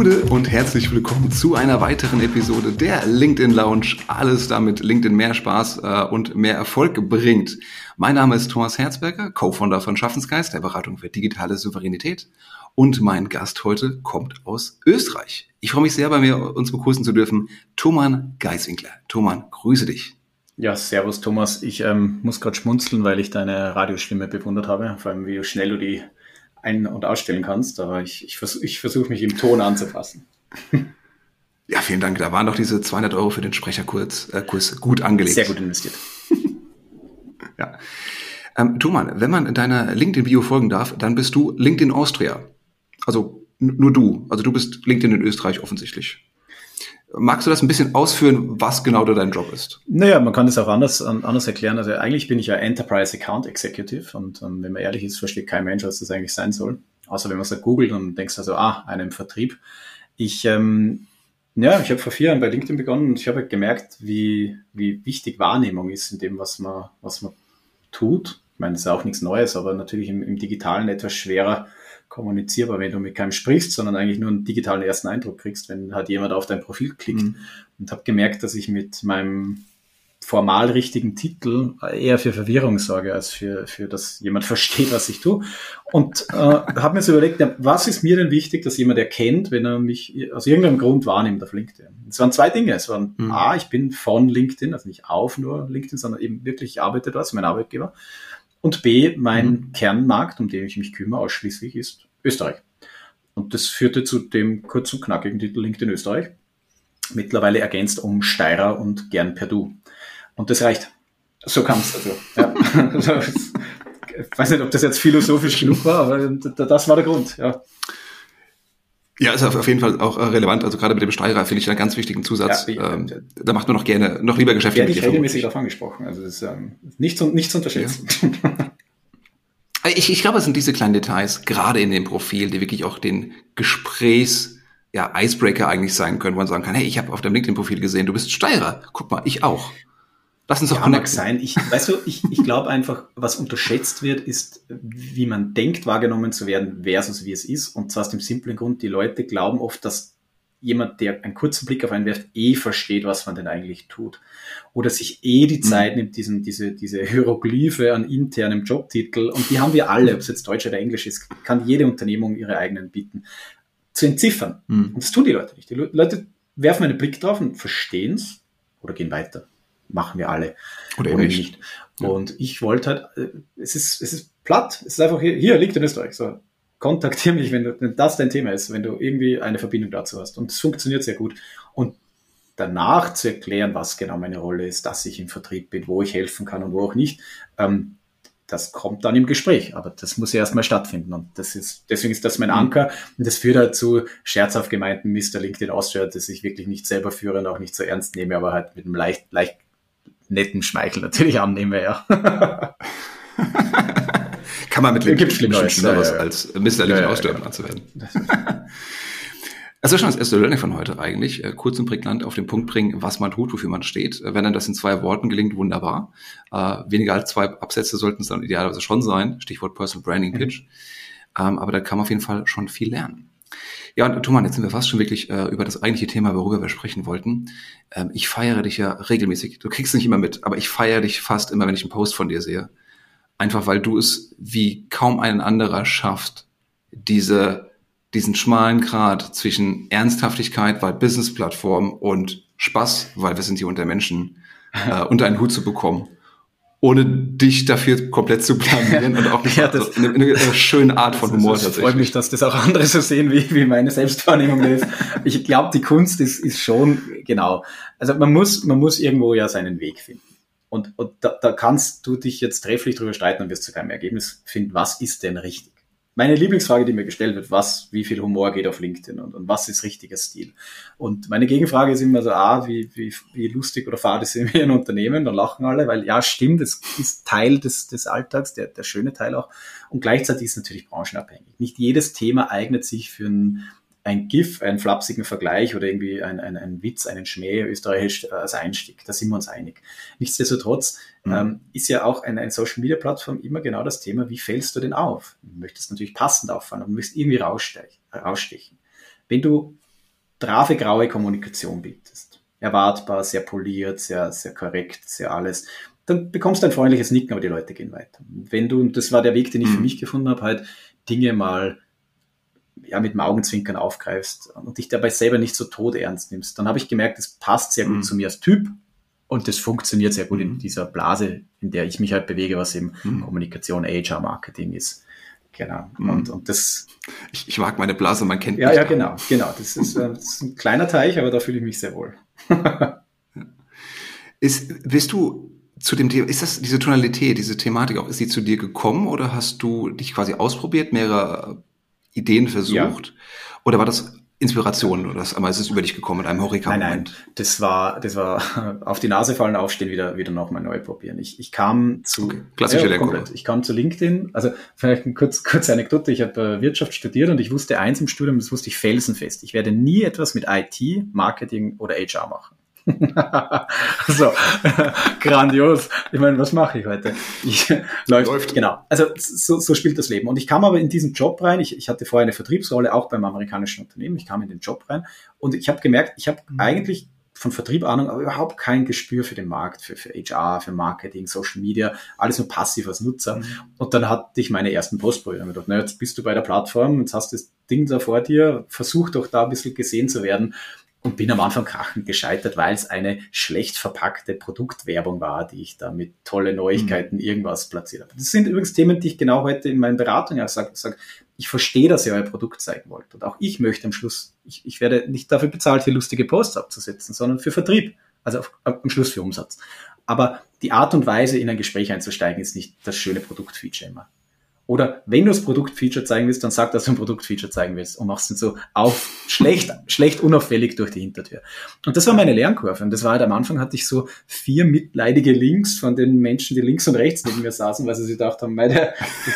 Gude und herzlich willkommen zu einer weiteren Episode der LinkedIn Lounge. Alles damit LinkedIn mehr Spaß äh, und mehr Erfolg bringt. Mein Name ist Thomas Herzberger, Co-Founder von Schaffensgeist, der Beratung für digitale Souveränität. Und mein Gast heute kommt aus Österreich. Ich freue mich sehr, bei mir uns begrüßen zu dürfen, Thoman Geiswinkler. Thoman, grüße dich. Ja, servus Thomas. Ich ähm, muss gerade schmunzeln, weil ich deine Radiostimme bewundert habe, vor allem wie schnell du die ein- und ausstellen kannst, aber ich, ich, vers ich versuche mich im Ton anzupassen. Ja, vielen Dank. Da waren doch diese 200 Euro für den Sprecherkurs äh, Kurs gut angelegt. Sehr gut investiert. ja. Ähm, Thoman, wenn man in deiner LinkedIn-Bio folgen darf, dann bist du LinkedIn Austria. Also nur du. Also du bist LinkedIn in Österreich offensichtlich. Magst du das ein bisschen ausführen, was genau da dein Job ist? Naja, man kann das auch anders, anders erklären. Also eigentlich bin ich ja Enterprise Account Executive und um, wenn man ehrlich ist, versteht kein Mensch, was das eigentlich sein soll. Außer wenn man es googelt und denkst also, ah, einem Vertrieb. Ich, ähm, ja, ich habe vor vier Jahren bei LinkedIn begonnen und ich habe gemerkt, wie, wie wichtig Wahrnehmung ist in dem, was man, was man tut. Ich meine, das ist auch nichts Neues, aber natürlich im, im Digitalen etwas schwerer, kommunizierbar, wenn du mit keinem sprichst, sondern eigentlich nur einen digitalen ersten Eindruck kriegst, wenn halt jemand auf dein Profil klickt. Mhm. Und habe gemerkt, dass ich mit meinem formal richtigen Titel eher für Verwirrung sorge, als für, für dass jemand versteht, was ich tue. Und äh, habe mir so überlegt, was ist mir denn wichtig, dass jemand erkennt, wenn er mich aus irgendeinem Grund wahrnimmt auf LinkedIn. Es waren zwei Dinge. Es waren mhm. A, ich bin von LinkedIn, also nicht auf nur LinkedIn, sondern eben wirklich, ich arbeite dort, mein Arbeitgeber. Und B, mein mhm. Kernmarkt, um den ich mich kümmere, ausschließlich ist Österreich. Und das führte zu dem kurz und knackigen Titel LinkedIn Österreich. Mittlerweile ergänzt um Steirer und gern per Du. Und das reicht. So kam es also. Ja. ich weiß nicht, ob das jetzt philosophisch genug war, aber das war der Grund. Ja. Ja, ist auf jeden Fall auch äh, relevant. Also gerade mit dem Steirer finde ich einen ganz wichtigen Zusatz. Ja, ähm, da macht man noch gerne, noch lieber Geschäfte Werde ich regelmäßig darauf angesprochen. Also das ist ähm, nicht, zu, nicht zu unterschätzen. Ja. Ich, ich glaube, es sind diese kleinen Details, gerade in dem Profil, die wirklich auch den Gesprächs, ja, Icebreaker eigentlich sein können, wo man sagen kann, hey, ich habe auf deinem LinkedIn-Profil gesehen, du bist Steirer. Guck mal, ich auch. Lass uns doch ja, mag sein. Ich, weißt du, ich, ich glaube einfach, was unterschätzt wird, ist, wie man denkt, wahrgenommen zu werden versus wie es ist. Und zwar aus dem simplen Grund, die Leute glauben oft, dass jemand, der einen kurzen Blick auf einen wirft, eh versteht, was man denn eigentlich tut. Oder sich eh die mhm. Zeit nimmt, diesen, diese, diese Hieroglyphe an internem Jobtitel, und die haben wir alle, ob es jetzt Deutsch oder Englisch ist, kann jede Unternehmung ihre eigenen bieten, zu entziffern. Mhm. Und das tun die Leute nicht. Die Leute werfen einen Blick drauf und verstehen es oder gehen weiter machen wir alle. Oder, oder nicht. Ja. Und ich wollte halt, äh, es ist, es ist platt, es ist einfach hier, hier liegt in Österreich. So, kontaktiere mich, wenn, du, wenn das dein Thema ist, wenn du irgendwie eine Verbindung dazu hast. Und es funktioniert sehr gut. Und danach zu erklären, was genau meine Rolle ist, dass ich im Vertrieb bin, wo ich helfen kann und wo auch nicht, ähm, das kommt dann im Gespräch, aber das muss ja erstmal stattfinden und das ist, deswegen ist das mein mhm. Anker und das führt halt zu scherzhaft gemeinten Mr. LinkedIn Austria, das ich wirklich nicht selber führe und auch nicht so ernst nehme, aber halt mit einem leicht, leicht netten Schmeichel natürlich annehme, ja. Kann man mit LinkedIn Schlimmeres ja, ja, als Mr. LinkedIn ja, ja, anzuwenden. Also schon das erste Learning von heute eigentlich. Äh, kurz und prägnant auf den Punkt bringen, was man tut, wofür man steht. Äh, wenn dann das in zwei Worten gelingt, wunderbar. Äh, weniger als zwei Absätze sollten es dann idealerweise schon sein. Stichwort Personal Branding Pitch. Mhm. Ähm, aber da kann man auf jeden Fall schon viel lernen. Ja, und Thomas, jetzt sind wir fast schon wirklich äh, über das eigentliche Thema, worüber wir sprechen wollten. Ähm, ich feiere dich ja regelmäßig. Du kriegst nicht immer mit, aber ich feiere dich fast immer, wenn ich einen Post von dir sehe. Einfach weil du es wie kaum ein anderer schafft, diese, diesen schmalen Grad zwischen Ernsthaftigkeit, weil Business-Plattform und Spaß, weil wir sind hier unter Menschen, äh, unter einen Hut zu bekommen ohne dich dafür komplett zu blamieren und auch ja, das, eine, eine, schöne Art von Humor das tatsächlich. freut mich, dass das auch andere so sehen, wie, wie meine Selbstwahrnehmung ist. Ich glaube, die Kunst ist, ist schon, genau. Also man muss, man muss irgendwo ja seinen Weg finden. Und, und da, da kannst du dich jetzt trefflich drüber streiten und wirst zu keinem Ergebnis finden, was ist denn richtig meine Lieblingsfrage, die mir gestellt wird, was, wie viel Humor geht auf LinkedIn und, und was ist richtiger Stil? Und meine Gegenfrage ist immer so, ah, wie, wie, wie lustig oder fad ist wir ein Unternehmen? Dann lachen alle, weil ja, stimmt, das ist Teil des, des Alltags, der, der schöne Teil auch. Und gleichzeitig ist es natürlich branchenabhängig. Nicht jedes Thema eignet sich für ein ein GIF, einen flapsigen Vergleich oder irgendwie ein, ein, ein Witz, einen Schmäh österreichisch äh, als Einstieg. Da sind wir uns einig. Nichtsdestotrotz mhm. ähm, ist ja auch eine, eine Social Media Plattform immer genau das Thema, wie fällst du denn auf? Du möchtest natürlich passend auffallen und möchtest irgendwie rausstechen. Wenn du brave graue Kommunikation bietest, erwartbar, sehr poliert, sehr, sehr korrekt, sehr alles, dann bekommst du ein freundliches Nicken, aber die Leute gehen weiter. Wenn du, und das war der Weg, den ich für mhm. mich gefunden habe, halt Dinge mal ja, mit dem Augenzwinkern aufgreifst und dich dabei selber nicht so tot ernst nimmst, dann habe ich gemerkt, es passt sehr gut mhm. zu mir als Typ und das funktioniert sehr gut mhm. in dieser Blase, in der ich mich halt bewege, was eben mhm. Kommunikation, HR, Marketing ist. Genau. Mhm. Und, und das. Ich, ich mag meine Blase, man kennt. Ja, ja, genau, genau. Das ist, äh, das ist ein kleiner Teich, aber da fühle ich mich sehr wohl. ist, bist du zu dem Thema, ist das diese Tonalität, diese Thematik auch, ist sie zu dir gekommen oder hast du dich quasi ausprobiert, mehrere Ideen versucht? Ja. Oder war das Inspiration oder das, aber es ist über dich gekommen mit einem Horizont? Nein, nein, das war, das war auf die Nase fallen, aufstehen, wieder, wieder nochmal neu probieren. Ich, ich kam zu, okay. klassische ja, komplett. Ich kam zu LinkedIn, also vielleicht eine kurz, kurze Anekdote. Ich habe äh, Wirtschaft studiert und ich wusste eins im Studium, das wusste ich felsenfest. Ich werde nie etwas mit IT, Marketing oder HR machen. so, grandios. Ich meine, was mache ich heute? Ich, läuft, läuft. Genau. Also so, so spielt das Leben. Und ich kam aber in diesen Job rein. Ich, ich hatte vorher eine Vertriebsrolle, auch beim amerikanischen Unternehmen. Ich kam in den Job rein und ich habe gemerkt, ich habe mhm. eigentlich von Vertrieb Ahnung, aber überhaupt kein Gespür für den Markt, für, für HR, für Marketing, Social Media, alles nur passiv als Nutzer. Mhm. Und dann hatte ich meine ersten Postbrüder gedacht, na, jetzt bist du bei der Plattform, jetzt hast du das Ding da vor dir, versuch doch da ein bisschen gesehen zu werden und bin am Anfang krachend gescheitert, weil es eine schlecht verpackte Produktwerbung war, die ich da mit tolle Neuigkeiten mhm. irgendwas platziert habe. Das sind übrigens Themen, die ich genau heute in meinen Beratungen sage. Sag, ich verstehe, dass ihr euer Produkt zeigen wollt. Und auch ich möchte am Schluss, ich, ich werde nicht dafür bezahlt, hier lustige Posts abzusetzen, sondern für Vertrieb. Also auf, am Schluss für Umsatz. Aber die Art und Weise, in ein Gespräch einzusteigen, ist nicht das schöne Produktfeature immer. Oder wenn du das Produktfeature zeigen willst, dann sag, dass du ein Produktfeature zeigen willst und machst es so auf schlecht, schlecht unauffällig durch die Hintertür. Und das war meine Lernkurve. Und das war halt am Anfang hatte ich so vier mitleidige Links von den Menschen, die links und rechts neben mir saßen, weil sie sich gedacht haben, der,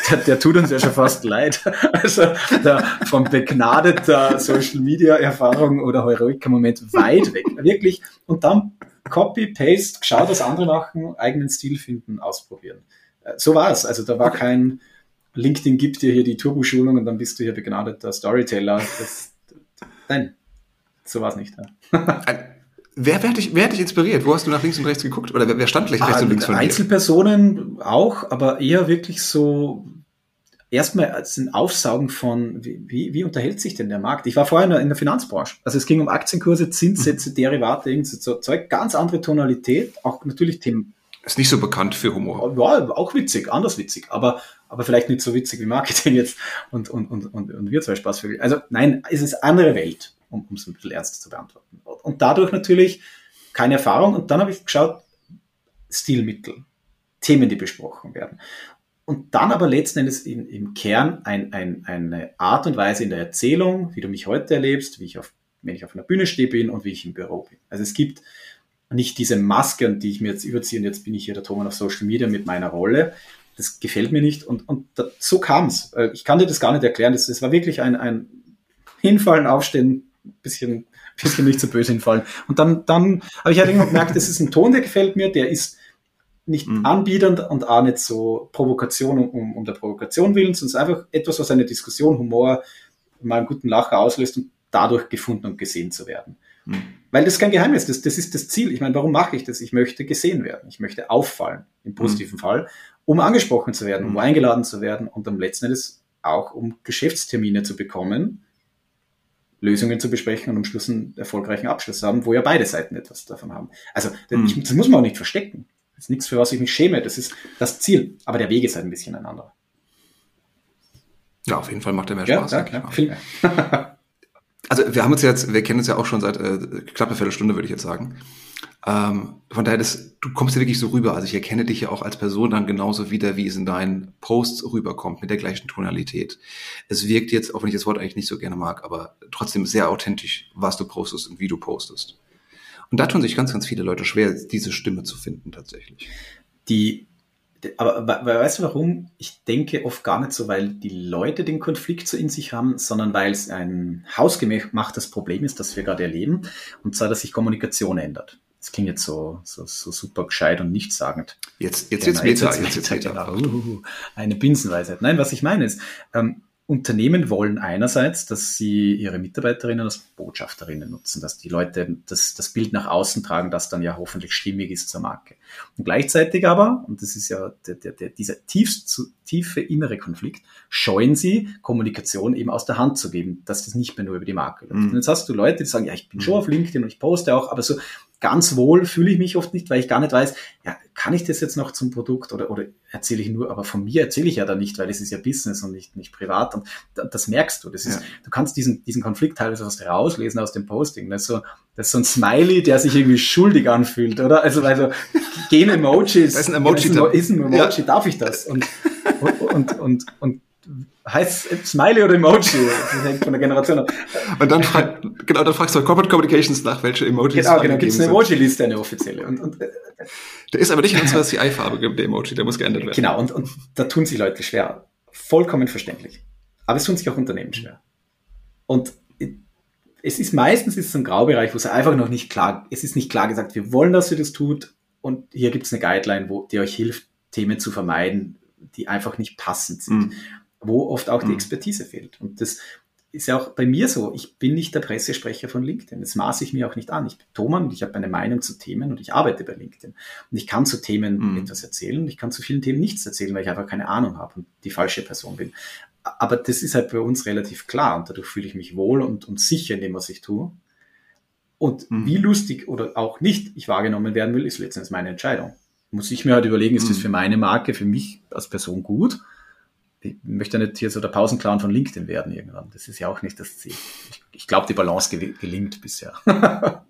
der, der tut uns ja schon fast leid. Also der, von begnadeter Social Media Erfahrung oder Heroica-Moment weit weg. Wirklich. Und dann Copy, Paste, schau, dass andere machen, eigenen Stil finden, ausprobieren. So war es. Also da war kein, LinkedIn gibt dir hier die Turbo-Schulung und dann bist du hier begnadeter Storyteller. Das, nein, so war es nicht. Ja. Wer, wer, hat dich, wer hat dich inspiriert? Wo hast du nach links und rechts geguckt? Oder wer, wer stand rechts ah, und links von dir? Einzelpersonen auch, aber eher wirklich so erstmal als ein Aufsaugen von, wie, wie, wie unterhält sich denn der Markt? Ich war vorher in der, in der Finanzbranche. Also es ging um Aktienkurse, Zinssätze, mhm. Derivate, irgend so Zeug, ganz andere Tonalität, auch natürlich Themen. Ist nicht so bekannt für Humor. Ja, auch witzig, anders witzig, aber aber vielleicht nicht so witzig wie Marketing jetzt und, und, und, und, und wir zwei Spaßvögel. Also nein, es ist andere Welt, um es ein bisschen ernst zu beantworten. Und dadurch natürlich keine Erfahrung. Und dann habe ich geschaut, Stilmittel, Themen, die besprochen werden. Und dann aber letzten Endes in, im Kern ein, ein, eine Art und Weise in der Erzählung, wie du mich heute erlebst, wie ich auf, wenn ich auf einer Bühne stehe bin und wie ich im Büro bin. Also es gibt nicht diese Maske, die ich mir jetzt überziehe und jetzt bin ich hier der Thomas auf Social Media mit meiner Rolle, das gefällt mir nicht. Und, und da, so kam es. Äh, ich kann dir das gar nicht erklären. Das, das war wirklich ein, ein Hinfallen, Aufstehen, bisschen, bisschen nicht so böse hinfallen. Und dann, dann habe ich halt irgendwann gemerkt, das ist ein Ton, der gefällt mir, der ist nicht mhm. anbiedernd und auch nicht so Provokation um, um der Provokation willen, sondern einfach etwas, was eine Diskussion, Humor, mal einen guten Lacher auslöst und dadurch gefunden und gesehen zu werden. Mhm. Weil das ist kein Geheimnis, das, das ist das Ziel. Ich meine, warum mache ich das? Ich möchte gesehen werden. Ich möchte auffallen, im positiven mhm. Fall um angesprochen zu werden, um mhm. eingeladen zu werden und am letzten Endes auch um Geschäftstermine zu bekommen, Lösungen zu besprechen und am Schluss einen erfolgreichen Abschluss haben, wo ja beide Seiten etwas davon haben. Also mhm. das muss man auch nicht verstecken. Das ist nichts, für was ich mich schäme. Das ist das Ziel. Aber der Weg ist halt ein bisschen ein anderer. Ja, auf jeden Fall macht er mehr Spaß. Ja, ja, klar. also wir haben uns jetzt, wir kennen uns ja auch schon seit äh, knapp eine Viertelstunde, würde ich jetzt sagen. Ähm, von daher, das, du kommst ja wirklich so rüber. Also ich erkenne dich ja auch als Person dann genauso wieder, wie es in deinen Posts rüberkommt, mit der gleichen Tonalität. Es wirkt jetzt, auch wenn ich das Wort eigentlich nicht so gerne mag, aber trotzdem sehr authentisch, was du postest und wie du postest. Und da tun sich ganz, ganz viele Leute schwer, diese Stimme zu finden tatsächlich. Die, aber weißt du warum? Ich denke oft gar nicht so, weil die Leute den Konflikt so in sich haben, sondern weil es ein hausgemachtes Problem ist, das wir gerade erleben, und zwar, dass sich Kommunikation ändert. Das klingt jetzt so, so, so super gescheit und nichtssagend. Jetzt, jetzt, genau, jetzt, jetzt, jetzt, jetzt, jetzt, jetzt, genau. uh, eine Binsenweisheit. Nein, was ich meine ist, ähm, Unternehmen wollen einerseits, dass sie ihre Mitarbeiterinnen als Botschafterinnen nutzen, dass die Leute das, das Bild nach außen tragen, das dann ja hoffentlich stimmig ist zur Marke. Und gleichzeitig aber, und das ist ja der, der, der, dieser tiefst, tiefe innere Konflikt, scheuen sie, Kommunikation eben aus der Hand zu geben, dass das nicht mehr nur über die Marke läuft. Mhm. Und jetzt hast du Leute, die sagen, ja, ich bin schon mhm. auf LinkedIn und ich poste auch, aber so ganz wohl fühle ich mich oft nicht, weil ich gar nicht weiß, ja, kann ich das jetzt noch zum Produkt oder, oder erzähle ich nur, aber von mir erzähle ich ja da nicht, weil es ist ja Business und nicht, nicht privat und das merkst du. Das ist, ja. du kannst diesen, diesen Konflikt teilweise fast rauslesen aus dem Posting. Das ist, so, das ist so ein Smiley, der sich irgendwie schuldig anfühlt, oder? Also, also gehen Emojis. Das ist ein Emoji. Ist ein, ist ein Emoji, ja. darf ich das? Und, und, und, und, und heißt Smiley oder Emoji? Das hängt von der Generation ab. Und dann, frag, genau, dann fragst du bei Corporate Communications nach, welche Emojis Genau, genau, gibt es eine Emoji-Liste, eine offizielle. Und, und, der ist aber nicht in unserer CI-Farbe, der Emoji, der muss geändert werden. Genau, und, und da tun sich Leute schwer. Vollkommen verständlich. Aber es tun sich auch Unternehmen schwer. Und es ist meistens ist es ein Graubereich, wo es einfach noch nicht klar, es ist nicht klar gesagt, wir wollen, dass ihr das tut. Und hier gibt es eine Guideline, wo, die euch hilft, Themen zu vermeiden, die einfach nicht passend sind. Mhm wo oft auch die mhm. Expertise fehlt. Und das ist ja auch bei mir so. Ich bin nicht der Pressesprecher von LinkedIn. Das maße ich mir auch nicht an. Ich bin Thomann und ich habe eine Meinung zu Themen und ich arbeite bei LinkedIn. Und ich kann zu Themen mhm. etwas erzählen und ich kann zu vielen Themen nichts erzählen, weil ich einfach keine Ahnung habe und die falsche Person bin. Aber das ist halt bei uns relativ klar und dadurch fühle ich mich wohl und, und sicher in dem, was ich tue. Und mhm. wie lustig oder auch nicht ich wahrgenommen werden will, ist letztendlich meine Entscheidung. Muss ich mir halt überlegen, ist mhm. das für meine Marke, für mich als Person gut? Ich möchte nicht hier so der Pausenclown von LinkedIn werden irgendwann. Das ist ja auch nicht das Ziel. Ich, ich glaube, die Balance gelingt bisher.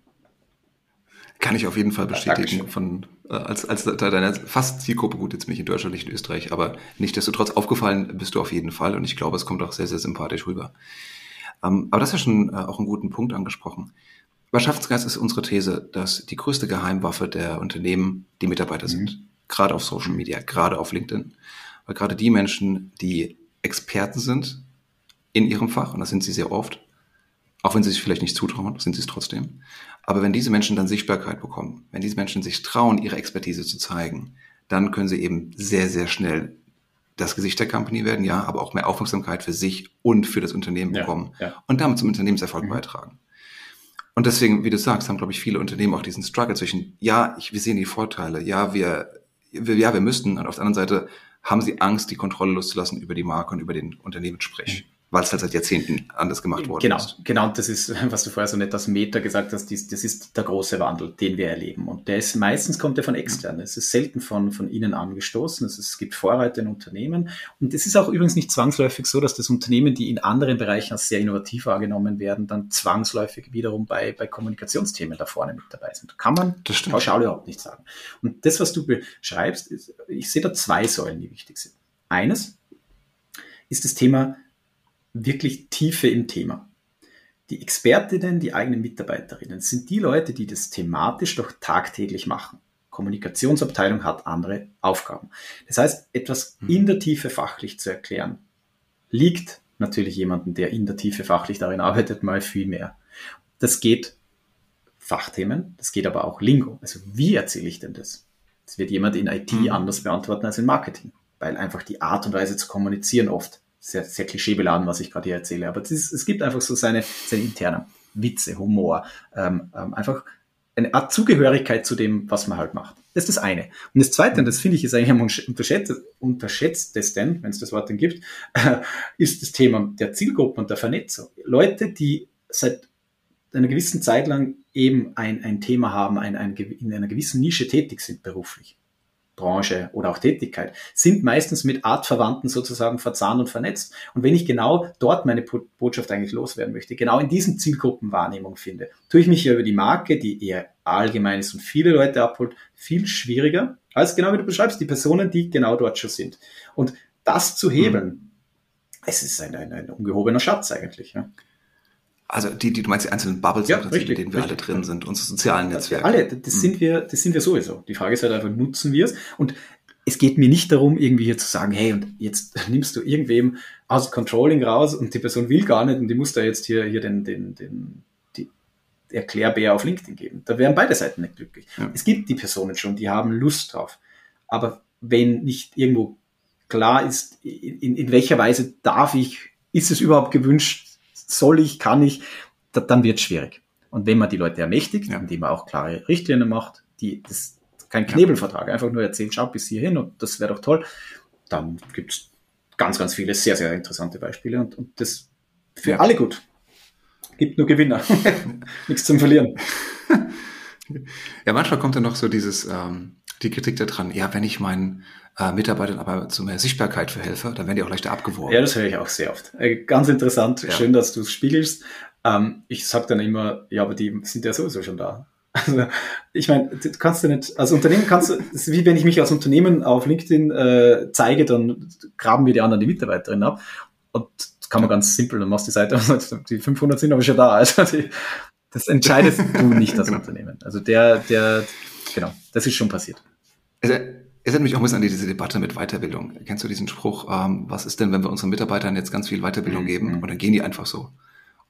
Kann ich auf jeden Fall bestätigen. Ja, von, äh, als, als deine fast Zielgruppe, gut, jetzt bin ich in Deutschland, nicht in Österreich, aber nichtsdestotrotz aufgefallen bist du auf jeden Fall und ich glaube, es kommt auch sehr, sehr sympathisch rüber. Ähm, aber das ist ja schon äh, auch einen guten Punkt angesprochen. Bei Schaffensgeist ist unsere These, dass die größte Geheimwaffe der Unternehmen die Mitarbeiter mhm. sind. Gerade auf Social Media, gerade auf LinkedIn weil gerade die Menschen, die Experten sind in ihrem Fach, und das sind sie sehr oft, auch wenn sie sich vielleicht nicht zutrauen, sind sie es trotzdem. Aber wenn diese Menschen dann Sichtbarkeit bekommen, wenn diese Menschen sich trauen, ihre Expertise zu zeigen, dann können sie eben sehr, sehr schnell das Gesicht der Company werden, ja, aber auch mehr Aufmerksamkeit für sich und für das Unternehmen bekommen ja, ja. und damit zum Unternehmenserfolg mhm. beitragen. Und deswegen, wie du sagst, haben, glaube ich, viele Unternehmen auch diesen Struggle zwischen, ja, ich, wir sehen die Vorteile, ja, wir, wir, ja, wir müssten, und auf der anderen Seite haben sie Angst, die Kontrolle loszulassen über die Marke und über den Unternehmenssprech weil es halt seit Jahrzehnten anders gemacht worden genau, ist. Genau, das ist, was du vorher so nett als Meta gesagt hast, das ist der große Wandel, den wir erleben. Und der ist meistens kommt der von extern. Es ist selten von, von innen angestoßen. Es, ist, es gibt Vorreiter in Unternehmen. Und es ist auch übrigens nicht zwangsläufig so, dass das Unternehmen, die in anderen Bereichen als sehr innovativ wahrgenommen werden, dann zwangsläufig wiederum bei, bei Kommunikationsthemen da vorne mit dabei sind. Kann man pauschal überhaupt nicht sagen. Und das, was du beschreibst, ist, ich sehe da zwei Säulen, die wichtig sind. Eines ist das Thema wirklich Tiefe im Thema. Die Expertinnen, die eigenen Mitarbeiterinnen sind die Leute, die das thematisch doch tagtäglich machen. Kommunikationsabteilung hat andere Aufgaben. Das heißt, etwas mhm. in der Tiefe fachlich zu erklären, liegt natürlich jemanden, der in der Tiefe fachlich darin arbeitet, mal viel mehr. Das geht Fachthemen, das geht aber auch Lingo. Also wie erzähle ich denn das? Das wird jemand in IT mhm. anders beantworten als in Marketing, weil einfach die Art und Weise zu kommunizieren oft sehr, sehr klischeebeladen, was ich gerade hier erzähle, aber ist, es gibt einfach so seine, seine internen Witze, Humor, ähm, ähm, einfach eine Art Zugehörigkeit zu dem, was man halt macht. Das ist das eine. Und das zweite, und das finde ich ist eigentlich am unterschätzt, unterschätztesten, wenn es das Wort dann gibt, äh, ist das Thema der Zielgruppen und der Vernetzung. Leute, die seit einer gewissen Zeit lang eben ein, ein Thema haben, ein, ein, in einer gewissen Nische tätig sind beruflich Branche oder auch Tätigkeit, sind meistens mit Artverwandten sozusagen verzahnt und vernetzt. Und wenn ich genau dort meine Botschaft eigentlich loswerden möchte, genau in diesen Zielgruppenwahrnehmung finde, tue ich mich ja über die Marke, die eher allgemein ist und viele Leute abholt, viel schwieriger, als genau wie du beschreibst, die Personen, die genau dort schon sind. Und das zu hebeln, mhm. es ist ein, ein, ein ungehobener Schatz eigentlich. Ja. Also die, die du meinst die einzelnen Bubbles, ja, richtig, in denen wir richtig. alle drin sind, unsere sozialen Netzwerke. Alle, das mhm. sind wir, das sind wir sowieso. Die Frage ist halt einfach, nutzen wir es? Und es geht mir nicht darum, irgendwie hier zu sagen, hey, und jetzt nimmst du irgendwem aus Controlling raus und die Person will gar nicht und die muss da jetzt hier, hier den, den, den, die Erklärbär auf LinkedIn geben. Da wären beide Seiten nicht glücklich. Ja. Es gibt die Personen schon, die haben Lust drauf. Aber wenn nicht irgendwo klar ist, in, in welcher Weise darf ich ist es überhaupt gewünscht? Soll ich, kann ich? Da, dann wird es schwierig. Und wenn man die Leute ermächtigt, ja. indem man auch klare Richtlinien macht, die das kein Knebelvertrag, einfach nur erzählt, schau bis hierhin und das wäre doch toll, dann gibt es ganz, ganz viele sehr, sehr interessante Beispiele und, und das für ja. alle gut. Gibt nur Gewinner. Nichts zum Verlieren. Ja, manchmal kommt dann noch so dieses, ähm, die Kritik da dran, ja, wenn ich meinen äh, Mitarbeitern aber zu mehr Sichtbarkeit verhelfe, dann werden die auch leichter abgeworben. Ja, das höre ich auch sehr oft. Äh, ganz interessant, ja. schön, dass du es spiegelst. Ähm, ich sage dann immer, ja, aber die sind ja sowieso schon da. Also, ich meine, du kannst ja nicht, als Unternehmen kannst du, das ist wie wenn ich mich als Unternehmen auf LinkedIn äh, zeige, dann graben wir die anderen die Mitarbeiterinnen ab. Und das kann man ganz simpel, dann machst du die Seite, die 500 sind aber schon da. Also die, das entscheidest du nicht als genau. Unternehmen. Also der, der, genau, das ist schon passiert. Es erinnert mich auch ein bisschen an diese Debatte mit Weiterbildung. Kennst du diesen Spruch, ähm, was ist denn, wenn wir unseren Mitarbeitern jetzt ganz viel Weiterbildung mhm. geben und dann gehen die einfach so?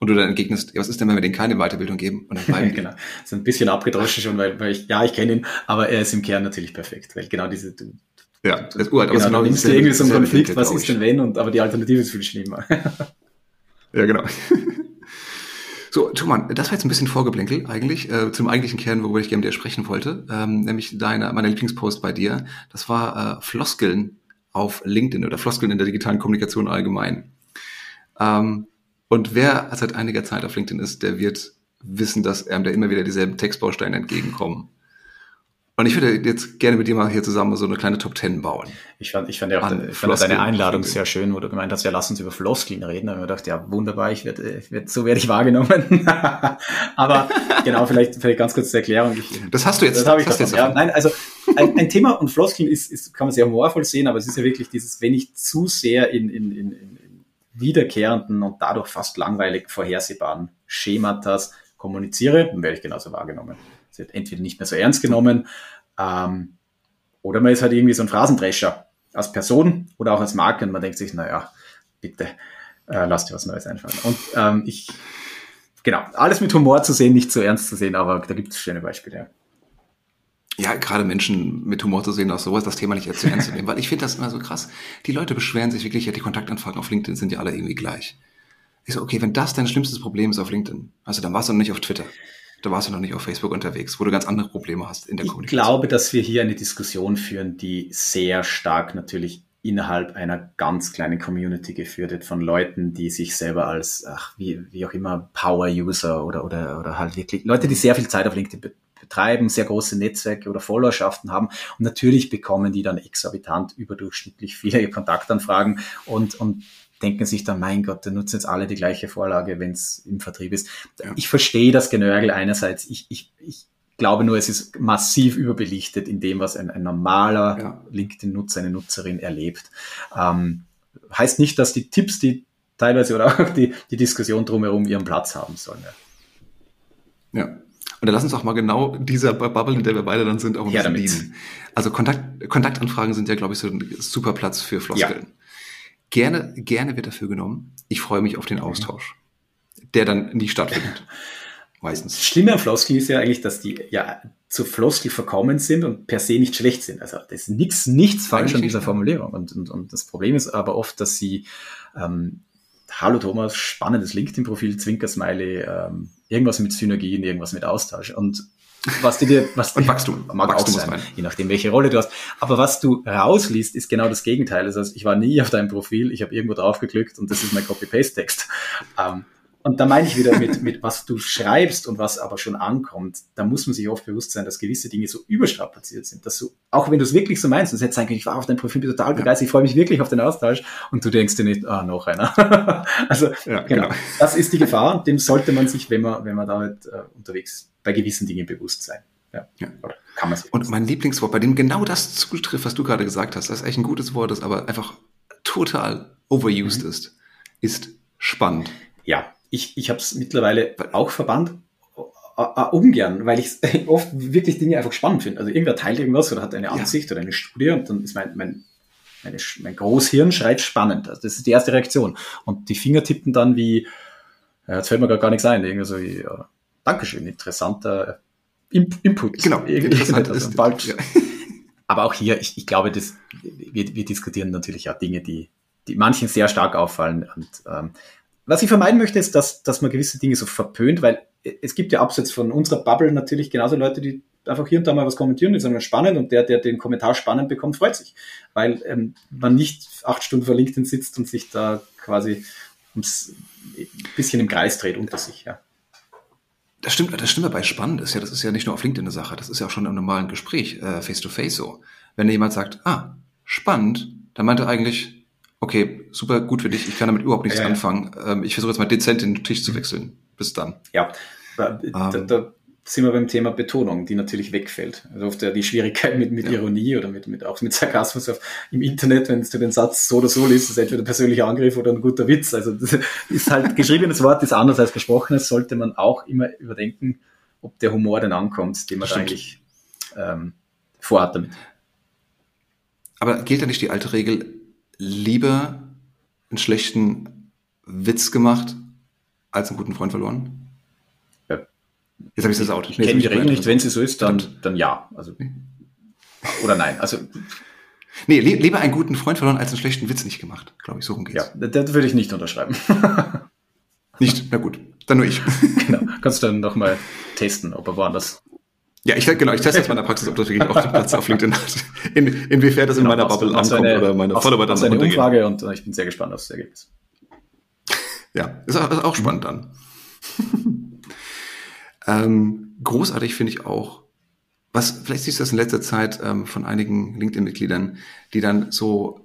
Und du dann entgegnest, ja, was ist denn, wenn wir denen keine Weiterbildung geben? Und dann bleiben genau. Das ist ein bisschen abgedroschen schon, weil, weil ich, ja, ich kenne ihn, aber er ist im Kern natürlich perfekt, weil genau diese, du, ja, das ist uralt. Genau, genau du nimmst irgendwie so einen Konflikt, was ist denn wenn, und, aber die Alternative ist viel schlimmer. ja, genau. So, Thomas, das war jetzt ein bisschen Vorgeblänkel eigentlich, äh, zum eigentlichen Kern, worüber ich gerne mit dir sprechen wollte, ähm, nämlich deine, meiner Lieblingspost bei dir. Das war äh, Floskeln auf LinkedIn oder Floskeln in der digitalen Kommunikation allgemein. Ähm, und wer seit einiger Zeit auf LinkedIn ist, der wird wissen, dass einem da immer wieder dieselben Textbausteine entgegenkommen. Und ich würde jetzt gerne mit dir mal hier zusammen so eine kleine Top Ten bauen. Ich fand, ich fand ja auch ich fand deine Einladung sehr schön, wo du gemeint hast, ja, lass uns über Floskeln reden. Da habe ich gedacht, ja, wunderbar, ich werde, ich werd, so werde ich wahrgenommen. Aber genau, vielleicht, vielleicht ganz kurz zur Erklärung. Ich, das hast du jetzt. Das habe ich das jetzt ja, Nein, also ein, ein Thema und Floskeln ist, ist, kann man sehr humorvoll sehen, aber es ist ja wirklich dieses, wenn ich zu sehr in, in, in, in wiederkehrenden und dadurch fast langweilig vorhersehbaren Schematas kommuniziere, dann werde ich genauso wahrgenommen. Es wird entweder nicht mehr so ernst genommen, ähm, oder man ist halt irgendwie so ein Phrasendrescher als Person oder auch als Marke und man denkt sich, naja, bitte, äh, lass dir was Neues einfallen. Und ähm, ich, genau, alles mit Humor zu sehen, nicht zu ernst zu sehen, aber da gibt es schöne Beispiele. Ja, gerade Menschen mit Humor zu sehen, auch sowas, das Thema nicht zu ernst zu nehmen, weil ich finde das immer so krass. Die Leute beschweren sich wirklich, ja, die Kontaktanfragen auf LinkedIn sind ja alle irgendwie gleich. Ich so, okay, wenn das dein schlimmstes Problem ist auf LinkedIn, also dann warst du noch nicht auf Twitter da warst du noch nicht auf Facebook unterwegs, wo du ganz andere Probleme hast in der ich Kommunikation. Ich glaube, dass wir hier eine Diskussion führen, die sehr stark natürlich innerhalb einer ganz kleinen Community geführt wird von Leuten, die sich selber als, ach, wie, wie auch immer, Power-User oder, oder, oder halt wirklich Leute, die sehr viel Zeit auf LinkedIn betreiben, sehr große Netzwerke oder Followerschaften haben. Und natürlich bekommen die dann exorbitant überdurchschnittlich viele Kontaktanfragen und, und denken sich dann, mein Gott, da nutzen jetzt alle die gleiche Vorlage, wenn es im Vertrieb ist. Ja. Ich verstehe das Genörgel einerseits. Ich, ich, ich glaube nur, es ist massiv überbelichtet in dem, was ein, ein normaler ja. LinkedIn-Nutzer, eine Nutzerin erlebt. Ähm, heißt nicht, dass die Tipps, die teilweise oder auch die, die Diskussion drumherum ihren Platz haben sollen. Ja. ja. Und dann lass uns auch mal genau dieser Bubble, in der wir beide dann sind, auch ein ja, bisschen dienen. Also Kontakt, Kontaktanfragen sind ja, glaube ich, so ein super Platz für Floskeln. Ja. Gerne, gerne wird dafür genommen. Ich freue mich auf den Austausch, der dann nie stattfindet. Meistens. Das Schlimme an Floskeln ist ja eigentlich, dass die ja zu Floskel verkommen sind und per se nicht schlecht sind. Also das ist nichts, nichts falsch an dieser Formulierung. Und, und, und das Problem ist aber oft, dass sie ähm, Hallo Thomas, spannendes LinkedIn-Profil, Zwinkersmiley, ähm, irgendwas mit Synergien, irgendwas mit Austausch. Und was du dir, was und Wachstum, mag Wachstum auch sein, je nachdem welche Rolle du hast. Aber was du rausliest, ist genau das Gegenteil. Das heißt, ich war nie auf deinem Profil, ich habe irgendwo drauf geklickt und das ist mein Copy-Paste-Text. Ähm, und da meine ich wieder mit, mit was du schreibst und was aber schon ankommt, da muss man sich oft bewusst sein, dass gewisse Dinge so überstrapaziert sind, dass du, auch wenn du es wirklich so meinst, und jetzt sagen, ich war auf deinem Profil total begeistert, ich freue mich wirklich auf den Austausch und du denkst dir nicht, ah, noch einer. also, ja, genau. genau. Das ist die Gefahr, dem sollte man sich, wenn man, wenn man damit äh, unterwegs bei gewissen Dingen bewusst sein. Ja. ja. Kann man sich Und mein Lieblingswort, bei dem genau das zutrifft, was du gerade gesagt hast, das ist echt ein gutes Wort, das aber einfach total overused mhm. ist, ist spannend. Ja, ich, ich habe es mittlerweile auch verbannt, ungern, weil ich oft wirklich Dinge einfach spannend finde. Also irgendwer teilt irgendwas oder hat eine Ansicht ja. oder eine Studie und dann ist mein, mein, meine, mein Großhirn schreit spannend. Also das ist die erste Reaktion. Und die Finger tippen dann wie, ja, jetzt fällt mir gar, gar nichts ein, irgendwie so wie, ja, Dankeschön, interessanter Input. Genau, interessant also bald. Ja. Aber auch hier, ich, ich glaube, das, wir, wir diskutieren natürlich auch Dinge, die die manchen sehr stark auffallen. Und ähm, was ich vermeiden möchte, ist, dass, dass man gewisse Dinge so verpönt, weil es gibt ja abseits von unserer Bubble natürlich genauso Leute, die einfach hier und da mal was kommentieren, die sagen, spannend und der, der den Kommentar spannend bekommt, freut sich, weil ähm, man nicht acht Stunden vor LinkedIn sitzt und sich da quasi ums ein bisschen im Kreis dreht unter sich. Ja. Das stimmt, das stimmt dabei spannend ist ja, das ist ja nicht nur auf LinkedIn eine Sache, das ist ja auch schon im normalen Gespräch, face to face so. Wenn jemand sagt, ah, spannend, dann meint er eigentlich, okay, super gut für dich, ich kann damit überhaupt nichts ja, anfangen. Ähm, ich versuche jetzt mal dezent den Tisch zu wechseln. Bis dann. Ja, da, ähm, da, sind wir beim Thema Betonung, die natürlich wegfällt. Also oft die Schwierigkeit mit, mit ja. Ironie oder mit, mit, auch mit Sarkasmus auf, im Internet, wenn du den Satz so oder so liest, ist entweder ein persönlicher Angriff oder ein guter Witz. Also das ist halt geschriebenes Wort ist anders als gesprochenes, sollte man auch immer überdenken, ob der Humor denn ankommt, den man eigentlich ähm, vorhat damit. Aber gilt da nicht die alte Regel, lieber einen schlechten Witz gemacht, als einen guten Freund verloren? Jetzt habe ich das out. Ich kenne die Regel nicht, wenn sie so ist, dann, dann ja. Also, oder nein. Also, nee, lieber einen guten Freund verloren als einen schlechten Witz nicht gemacht, glaube ich. So rum geht's. Ja, das würde ich nicht unterschreiben. nicht? Na gut, dann nur ich. genau. Kannst du dann nochmal testen, ob er woanders. Ja, ich, genau, ich teste jetzt mal in der Praxis, ob das wirklich auch den Platz auf LinkedIn hat. In, inwiefern das in genau, meiner Bubble ankommt eine, oder meine Follower dann. Das ist eine Umfrage und äh, ich bin sehr gespannt auf das Ergebnis. Ja, ist auch, ist auch spannend dann. Ähm, großartig finde ich auch, was vielleicht siehst du das in letzter Zeit ähm, von einigen LinkedIn-Mitgliedern, die dann so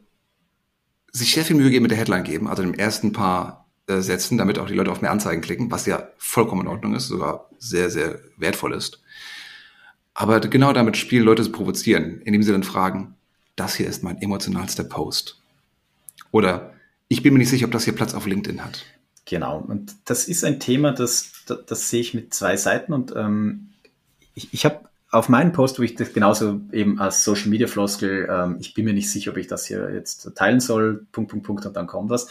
sich sehr viel Mühe geben mit der Headline geben, also im ersten paar äh, Sätzen, damit auch die Leute auf mehr Anzeigen klicken, was ja vollkommen in Ordnung ist, sogar sehr, sehr wertvoll ist. Aber genau damit spielen Leute zu provozieren, indem sie dann fragen, das hier ist mein emotionalster Post. Oder ich bin mir nicht sicher, ob das hier Platz auf LinkedIn hat. Genau, und das ist ein Thema, das, das, das sehe ich mit zwei Seiten und ähm, ich, ich habe auf meinen Post, wo ich das genauso eben als Social Media Floskel, ähm, ich bin mir nicht sicher, ob ich das hier jetzt teilen soll, Punkt, Punkt, Punkt und dann kommt was.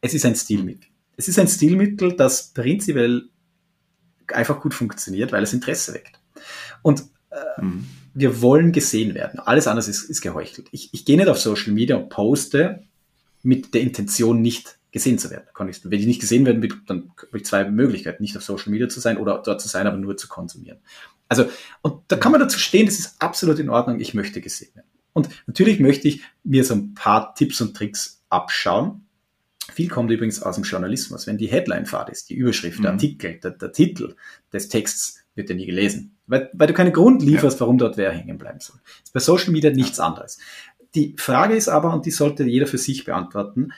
Es ist ein Stilmittel. Es ist ein Stilmittel, das prinzipiell einfach gut funktioniert, weil es Interesse weckt. Und äh, mhm. wir wollen gesehen werden. Alles andere ist, ist geheuchelt. Ich, ich gehe nicht auf Social Media und poste mit der Intention nicht gesehen zu werden. Kann ich, wenn ich nicht gesehen werden will, dann habe ich zwei Möglichkeiten, nicht auf Social Media zu sein oder dort zu sein, aber nur zu konsumieren. Also, und da kann man dazu stehen, das ist absolut in Ordnung, ich möchte gesehen werden. Und natürlich möchte ich mir so ein paar Tipps und Tricks abschauen. Viel kommt übrigens aus dem Journalismus. Wenn die Headline-Fahrt ist, die Überschrift, mhm. der Artikel, der, der, Titel des Texts wird ja nie gelesen. Weil, weil du keinen Grund lieferst, ja. warum dort wer hängen bleiben soll. Das ist bei Social Media nichts anderes. Die Frage ist aber, und die sollte jeder für sich beantworten,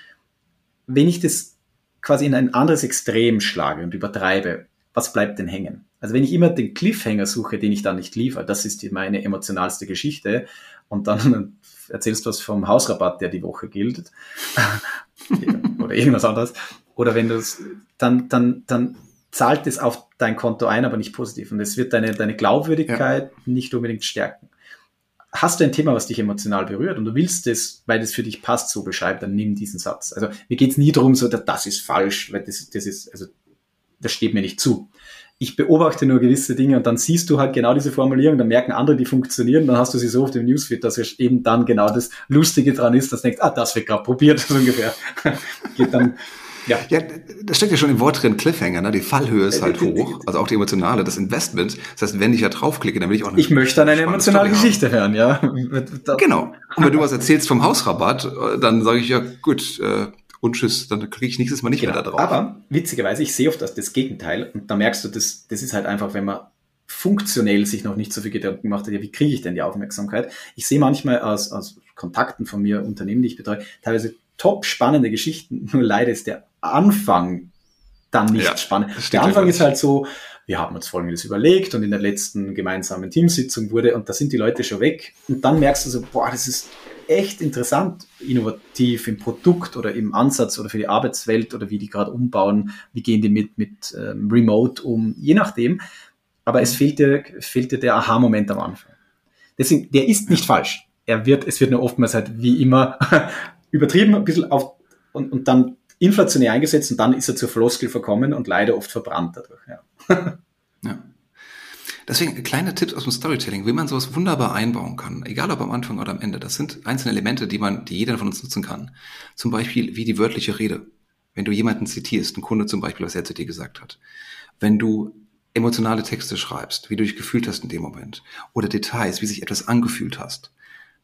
wenn ich das quasi in ein anderes Extrem schlage und übertreibe, was bleibt denn hängen? Also wenn ich immer den Cliffhanger suche, den ich dann nicht liefere, das ist meine emotionalste Geschichte und dann erzählst du was vom Hausrabatt, der die Woche gilt oder irgendwas anderes oder wenn du es dann dann dann zahlt es auf dein Konto ein, aber nicht positiv und es wird deine deine Glaubwürdigkeit ja. nicht unbedingt stärken hast du ein Thema, was dich emotional berührt und du willst es, weil das für dich passt, so beschreiben, dann nimm diesen Satz. Also mir geht's nie darum, so, das ist falsch, weil das, das ist, also das steht mir nicht zu. Ich beobachte nur gewisse Dinge und dann siehst du halt genau diese Formulierung, dann merken andere, die funktionieren, dann hast du sie so auf dem Newsfeed, dass es eben dann genau das Lustige dran ist, dass du denkst, ah, das wird gerade probiert, so ungefähr. Geht dann ja. ja, das steckt ja schon im Wort drin, Cliffhanger, ne? Die Fallhöhe ist halt hoch, also auch die emotionale, das Investment. Das heißt, wenn ich ja draufklicke, dann will ich auch eine Ich möchte dann eine emotionale Story Geschichte haben. hören, ja. Genau. Und wenn du was erzählst vom Hausrabatt, dann sage ich ja, gut, äh, und tschüss, dann klicke ich nächstes Mal nicht genau. mehr da drauf. Aber witzigerweise, ich sehe oft das, das Gegenteil und da merkst du, das, das ist halt einfach, wenn man funktionell sich noch nicht so viel Gedanken gemacht hat, ja, wie kriege ich denn die Aufmerksamkeit? Ich sehe manchmal aus, aus Kontakten von mir, Unternehmen, die ich betreue, teilweise top spannende Geschichten, nur leider ist der Anfang dann nicht ja, spannend. Der Anfang ist halt so, wir haben uns Folgendes überlegt und in der letzten gemeinsamen Teamsitzung wurde, und da sind die Leute schon weg. Und dann merkst du so, boah, das ist echt interessant, innovativ im Produkt oder im Ansatz oder für die Arbeitswelt oder wie die gerade umbauen, wie gehen die mit, mit ähm, Remote um, je nachdem. Aber es fehlt dir, fehlt dir der Aha-Moment am Anfang. Deswegen, der ist nicht falsch. Er wird, es wird nur oftmals halt wie immer übertrieben, ein bisschen auf, und, und dann inflationär eingesetzt und dann ist er zur Floskel verkommen und leider oft verbrannt dadurch. Ja. ja. Deswegen kleine Tipps aus dem Storytelling, wie man sowas wunderbar einbauen kann, egal ob am Anfang oder am Ende. Das sind einzelne Elemente, die man, die jeder von uns nutzen kann. Zum Beispiel wie die wörtliche Rede. Wenn du jemanden zitierst, einen Kunde zum Beispiel, was er zu dir gesagt hat. Wenn du emotionale Texte schreibst, wie du dich gefühlt hast in dem Moment. Oder Details, wie sich etwas angefühlt hast.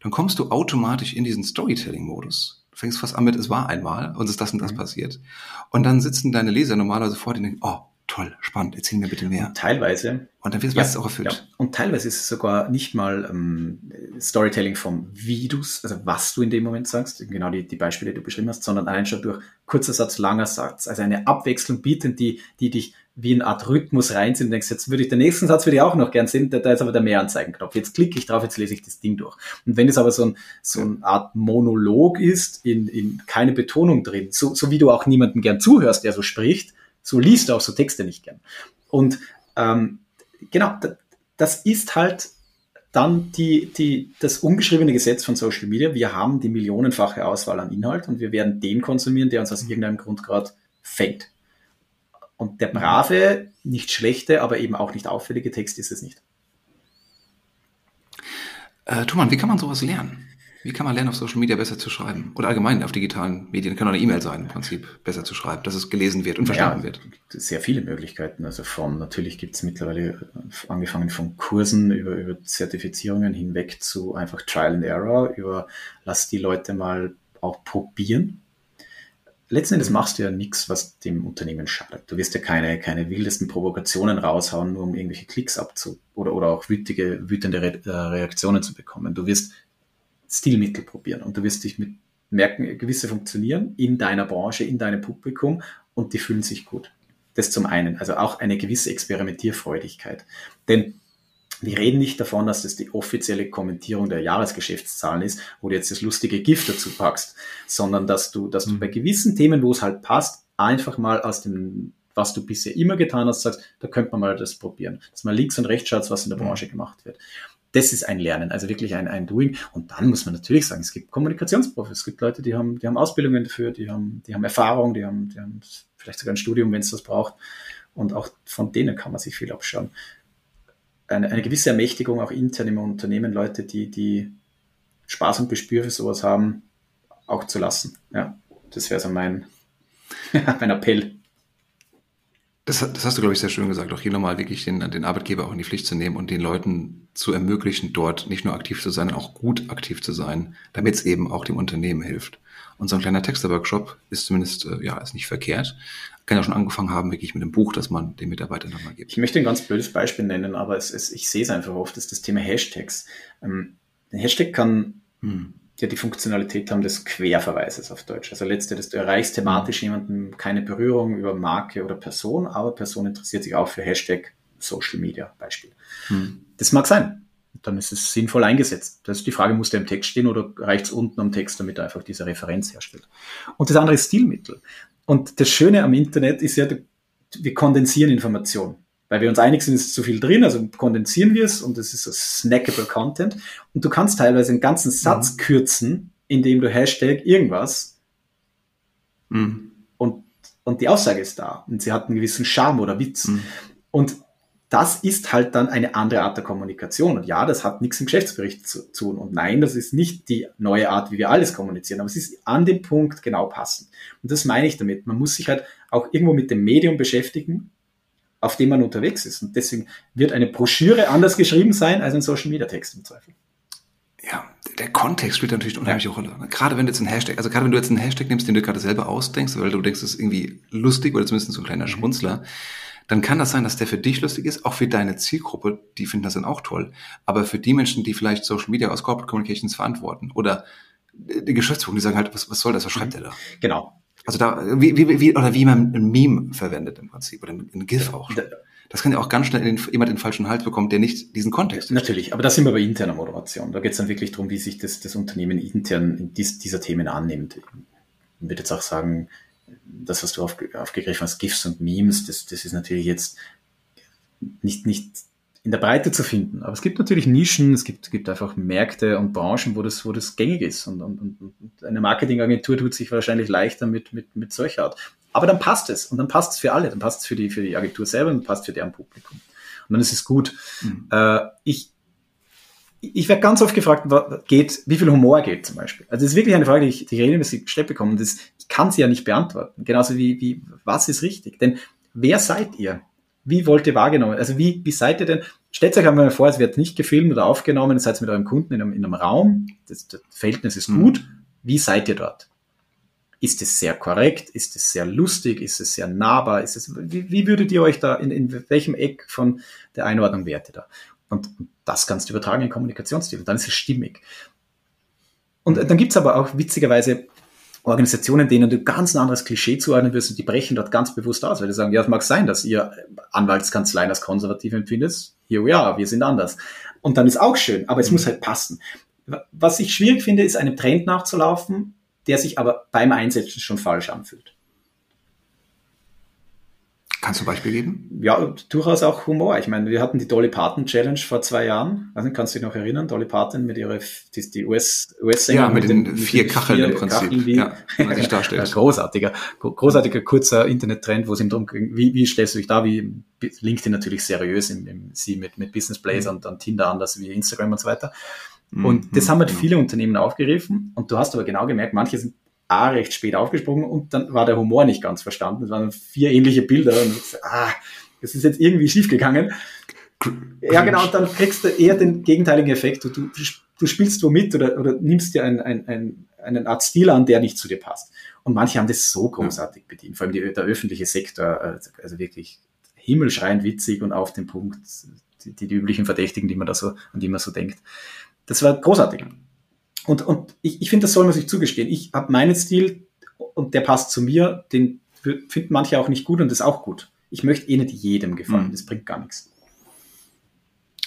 Dann kommst du automatisch in diesen Storytelling-Modus. Du fängst fast an mit, es war einmal, uns ist das und das mhm. passiert. Und dann sitzen deine Leser normalerweise vor dir und denken, oh, toll, spannend, erzähl mir bitte mehr. Und teilweise. Und dann wird es ja, meistens auch erfüllt. Ja. Und teilweise ist es sogar nicht mal ähm, Storytelling vom wie du's, also was du in dem Moment sagst, genau die, die Beispiele, die du beschrieben hast, sondern allein schon durch kurzer Satz, langer Satz, also eine Abwechslung bieten, die, die dich wie eine Art Rhythmus reinziehen und denkst, jetzt würde ich den nächsten Satz würde ich auch noch gern sehen, da, da ist aber der Mehranzeigenknopf. Jetzt klicke ich drauf, jetzt lese ich das Ding durch. Und wenn es aber so, ein, so eine Art Monolog ist, in, in keine Betonung drin, so, so wie du auch niemanden gern zuhörst, der so spricht, so liest du auch so Texte nicht gern. Und ähm, genau, das ist halt dann die, die, das ungeschriebene Gesetz von Social Media. Wir haben die millionenfache Auswahl an Inhalt und wir werden den konsumieren, der uns aus irgendeinem Grund gerade fängt. Und der brave, nicht schlechte, aber eben auch nicht auffällige Text ist es nicht. Äh, Thomas, wie kann man sowas lernen? Wie kann man lernen, auf Social Media besser zu schreiben? Oder allgemein auf digitalen Medien, kann auch eine E-Mail sein, im Prinzip, besser zu schreiben, dass es gelesen wird und verstanden ja, wird. Sehr viele Möglichkeiten. Also von, natürlich gibt es mittlerweile äh, angefangen von Kursen über, über Zertifizierungen hinweg zu einfach Trial and Error, über lass die Leute mal auch probieren. Letzten Endes machst du ja nichts, was dem Unternehmen schadet. Du wirst ja keine, keine wildesten Provokationen raushauen, nur um irgendwelche Klicks abzu oder, oder auch wütige, wütende Re äh, Reaktionen zu bekommen. Du wirst Stilmittel probieren und du wirst dich mit merken, gewisse funktionieren in deiner Branche, in deinem Publikum und die fühlen sich gut. Das zum einen, also auch eine gewisse Experimentierfreudigkeit. Denn wir reden nicht davon, dass das die offizielle Kommentierung der Jahresgeschäftszahlen ist, wo du jetzt das lustige Gift dazu packst, sondern dass du, dass du mhm. bei gewissen Themen, wo es halt passt, einfach mal aus dem, was du bisher immer getan hast, sagst, da könnte man mal das probieren. Dass man links und rechts schaut, was in der mhm. Branche gemacht wird das ist ein Lernen, also wirklich ein, ein Doing. Und dann muss man natürlich sagen, es gibt Kommunikationsprofis, es gibt Leute, die haben, die haben Ausbildungen dafür, die haben, die haben Erfahrung, die haben, die haben vielleicht sogar ein Studium, wenn es das braucht. Und auch von denen kann man sich viel abschauen. Eine, eine gewisse Ermächtigung auch intern im Unternehmen, Leute, die, die Spaß und Gespür für sowas haben, auch zu lassen. Ja, das wäre so mein, mein Appell. Das, das hast du, glaube ich, sehr schön gesagt. Auch hier nochmal wirklich den, den Arbeitgeber auch in die Pflicht zu nehmen und den Leuten zu ermöglichen, dort nicht nur aktiv zu sein, sondern auch gut aktiv zu sein, damit es eben auch dem Unternehmen hilft. Und so ein kleiner Texter-Workshop ist zumindest, äh, ja, ist nicht verkehrt. Kann ja schon angefangen haben, wirklich mit einem Buch, das man den Mitarbeitern nochmal gibt. Ich möchte ein ganz blödes Beispiel nennen, aber es, es, ich sehe es einfach oft, das ist das Thema Hashtags. Ähm, ein Hashtag kann hm ja die Funktionalität haben des Querverweises auf Deutsch. Also letztendlich, du erreichst thematisch jemanden keine Berührung über Marke oder Person, aber Person interessiert sich auch für Hashtag Social Media Beispiel. Hm. Das mag sein. Dann ist es sinnvoll eingesetzt. Das ist die Frage, muss der im Text stehen oder reicht es unten am Text, damit er einfach diese Referenz herstellt? Und das andere ist Stilmittel. Und das Schöne am Internet ist ja, wir kondensieren Informationen weil wir uns einig sind, ist zu viel drin, also kondensieren wir es und es ist so snackable Content. Und du kannst teilweise einen ganzen Satz mhm. kürzen, indem du Hashtag irgendwas mhm. und, und die Aussage ist da und sie hat einen gewissen Charme oder Witz. Mhm. Und das ist halt dann eine andere Art der Kommunikation. Und ja, das hat nichts im Geschäftsbericht zu tun. Und nein, das ist nicht die neue Art, wie wir alles kommunizieren, aber es ist an dem Punkt genau passend. Und das meine ich damit. Man muss sich halt auch irgendwo mit dem Medium beschäftigen auf dem man unterwegs ist. Und deswegen wird eine Broschüre anders geschrieben sein als ein Social Media Text im Zweifel. Ja, der Kontext spielt natürlich eine unheimliche. Rolle. Gerade wenn du jetzt einen Hashtag, also gerade wenn du jetzt einen Hashtag nimmst, den du gerade selber ausdenkst, weil du denkst, das ist irgendwie lustig oder zumindest so ein kleiner mhm. Schmunzler, dann kann das sein, dass der für dich lustig ist, auch für deine Zielgruppe, die finden das dann auch toll. Aber für die Menschen, die vielleicht Social Media aus Corporate Communications verantworten oder die Geschäftsführung, die sagen halt, was, was soll das, was schreibt mhm. der da? Genau. Also da, wie, wie, wie, oder wie man ein Meme verwendet im Prinzip, oder ein GIF auch. Schon. Das kann ja auch ganz schnell in den, jemand den falschen Hals bekommen, der nicht diesen Kontext hat. Natürlich, aber da sind wir bei interner Moderation. Da geht es dann wirklich darum, wie sich das, das Unternehmen intern in dies, dieser Themen annimmt. Ich würde jetzt auch sagen, das, was du auf, aufgegriffen hast, GIFs und Memes, das, das ist natürlich jetzt nicht, nicht in der Breite zu finden. Aber es gibt natürlich Nischen, es gibt, gibt einfach Märkte und Branchen, wo das, wo das gängig ist. Und, und, und eine Marketingagentur tut sich wahrscheinlich leichter mit, mit, mit solcher Art. Aber dann passt es. Und dann passt es für alle. Dann passt es für die, für die Agentur selber und passt für deren Publikum. und dann ist es gut. Mhm. Äh, ich ich werde ganz oft gefragt, geht, wie viel Humor geht zum Beispiel. Also das ist wirklich eine Frage, die ich, die ich regelmäßig gestellt bekomme. Und das, ich kann sie ja nicht beantworten. Genauso wie, wie, was ist richtig? Denn wer seid ihr? Wie wollt ihr wahrgenommen? Also wie, wie seid ihr denn? Stellt euch einmal vor, es wird nicht gefilmt oder aufgenommen, ihr seid mit eurem Kunden in einem, in einem Raum, das, das Verhältnis ist mhm. gut. Wie seid ihr dort? Ist es sehr korrekt? Ist es sehr lustig? Ist es sehr nahbar? Ist es, wie, wie würdet ihr euch da, in, in welchem Eck von der Einordnung wärt ihr da? Und, und das kannst du übertragen in Kommunikationsstil. Dann ist es stimmig. Und dann gibt's aber auch witzigerweise Organisationen, denen du ganz ein anderes Klischee zuordnen wirst und die brechen dort ganz bewusst aus, weil die sagen, ja, es mag sein, dass ihr Anwaltskanzleien als konservativ empfindet. Here we are, wir sind anders. Und dann ist auch schön, aber es mhm. muss halt passen. Was ich schwierig finde, ist einem Trend nachzulaufen, der sich aber beim Einsetzen schon falsch anfühlt. Kannst du ein Beispiel geben? Ja, durchaus auch Humor. Ich meine, wir hatten die Dolly Parton Challenge vor zwei Jahren. Also kannst du dich noch erinnern? Dolly Parton mit ihrer, die, die US, US-Sänger. Ja, mit, mit den, den, vier Kacheln vier im Prinzip. Kacheln, wie, ja, man sich darstellt. großartiger, großartiger kurzer Internettrend, wo es ihm darum ging, wie, wie stellst du dich da, wie LinkedIn natürlich seriös im, im sie mit, mit Business Plays mhm. und dann Tinder anders wie Instagram und so weiter. Und mhm. das haben halt mhm. viele Unternehmen aufgegriffen. Und du hast aber genau gemerkt, manche sind A recht spät aufgesprungen und dann war der Humor nicht ganz verstanden. Es waren vier ähnliche Bilder und ah, das ist jetzt irgendwie schiefgegangen. Ja, genau, und dann kriegst du eher den gegenteiligen Effekt. Du, du, du spielst wo mit oder, oder nimmst dir ein, ein, ein, einen Art Stil an, der nicht zu dir passt. Und manche haben das so großartig bedient, vor allem die, der öffentliche Sektor, also, also wirklich himmelschreiend witzig und auf den Punkt, die, die üblichen Verdächtigen, die man da so, an die man so denkt. Das war großartig. Und, und ich, ich finde, das soll man sich zugestehen. Ich habe meinen Stil und der passt zu mir, den finden manche auch nicht gut und das ist auch gut. Ich möchte eh nicht jedem gefallen, mhm. das bringt gar nichts.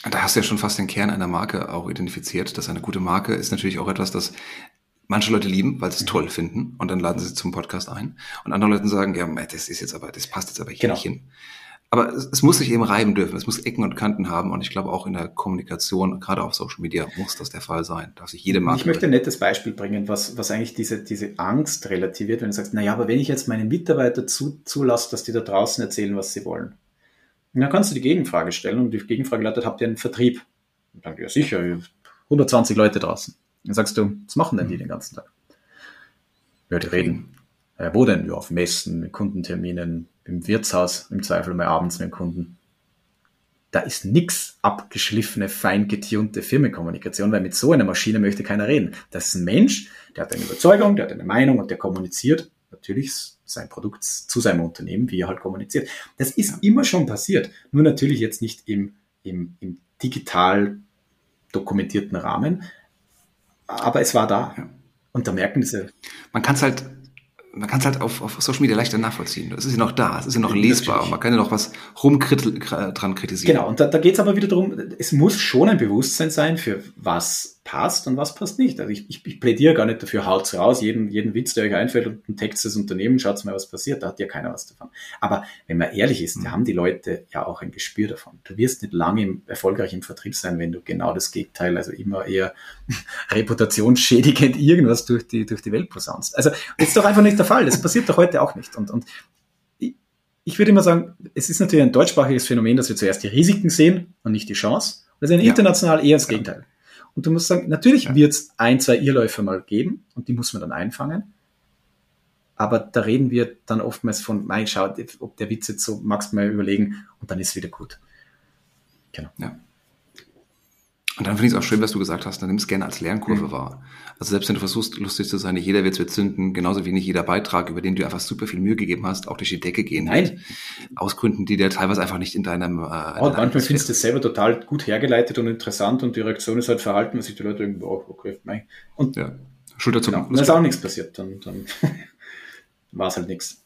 Da hast du ja schon fast den Kern einer Marke auch identifiziert. Dass eine gute Marke ist natürlich auch etwas, das manche Leute lieben, weil sie es mhm. toll finden und dann laden sie zum Podcast ein. Und andere Leute sagen, ja, das ist jetzt aber, das passt jetzt aber hier genau. nicht hin. Aber es, es, muss sich eben reiben dürfen. Es muss Ecken und Kanten haben. Und ich glaube auch in der Kommunikation, gerade auf Social Media, muss das der Fall sein. Darf sich jede Marke. Ich möchte ein nettes Beispiel bringen, was, was eigentlich diese, diese Angst relativiert, wenn du sagst, naja, aber wenn ich jetzt meine Mitarbeiter zu, zulasse, dass die da draußen erzählen, was sie wollen. Und dann kannst du die Gegenfrage stellen und die Gegenfrage lautet, habt ihr einen Vertrieb? Und dann, ja sicher, 120 Leute draußen. Dann sagst du, was machen denn die den ganzen Tag? Ja, die reden. Äh, wo denn? Ja, auf Messen, Kundenterminen, im Wirtshaus, im Zweifel mal abends mit dem Kunden. Da ist nix abgeschliffene, fein getunte Firmenkommunikation, weil mit so einer Maschine möchte keiner reden. Das ist ein Mensch, der hat eine Überzeugung, der hat eine Meinung und der kommuniziert natürlich sein Produkt zu seinem Unternehmen, wie er halt kommuniziert. Das ist ja. immer schon passiert, nur natürlich jetzt nicht im, im, im digital dokumentierten Rahmen, aber es war da. Ja. Und da merken diese. Man kann es halt man kann es halt auf, auf Social Media leichter nachvollziehen. Es ist ja noch da, es ist ja noch lesbar. Man kann ja noch was rum dran kritisieren. Genau, und da, da geht es aber wieder darum, es muss schon ein Bewusstsein sein, für was passt und was passt nicht. Also ich, ich, ich plädiere gar nicht dafür, haut's raus, jeden, jeden Witz, der euch einfällt und ein Text des Unternehmens, schaut mal, was passiert, da hat ja keiner was davon. Aber wenn man ehrlich ist, mhm. da haben die Leute ja auch ein Gespür davon. Du wirst nicht lange im, erfolgreich im Vertrieb sein, wenn du genau das Gegenteil, also immer eher reputationsschädigend irgendwas durch die, durch die Welt posaunst. Also das ist doch einfach nicht der Fall. Das passiert doch heute auch nicht. Und, und ich würde immer sagen, es ist natürlich ein deutschsprachiges Phänomen, dass wir zuerst die Risiken sehen und nicht die Chance. Das ist international eher das Gegenteil. Und du musst sagen, natürlich ja. wird es ein, zwei Irrläufe mal geben und die muss man dann einfangen. Aber da reden wir dann oftmals von, mein, schau, ob der Witz jetzt so, magst du mal überlegen und dann ist es wieder gut. Genau. Ja. Und dann finde ich es auch schön, was du gesagt hast, dann nimm es gerne als Lernkurve mhm. wahr. Also selbst wenn du versuchst, lustig zu sein, nicht jeder wird es zünden, genauso wie nicht jeder Beitrag, über den du einfach super viel Mühe gegeben hast, auch durch die Decke gehen Nein. Wird. Aus Gründen, die dir teilweise einfach nicht in deinem... Äh, in oh, manchmal findest du es selber total gut hergeleitet und interessant und die Reaktion ist halt verhalten, was sich die Leute irgendwie, oh, okay, nein. Und ja. Schulter zum genau. Und dann ist auch nichts passiert, dann, dann war es halt nichts.